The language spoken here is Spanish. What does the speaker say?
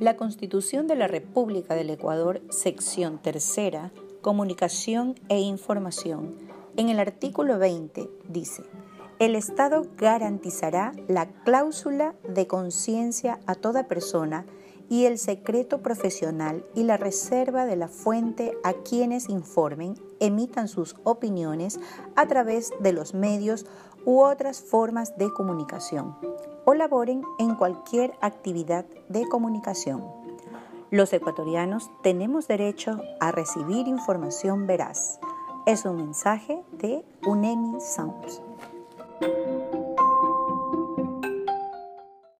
La Constitución de la República del Ecuador, sección tercera, Comunicación e Información, en el artículo 20 dice, el Estado garantizará la cláusula de conciencia a toda persona y el secreto profesional y la reserva de la fuente a quienes informen, emitan sus opiniones a través de los medios u otras formas de comunicación o laboren en cualquier actividad de comunicación. Los ecuatorianos tenemos derecho a recibir información veraz. Es un mensaje de UNEMI Sounds.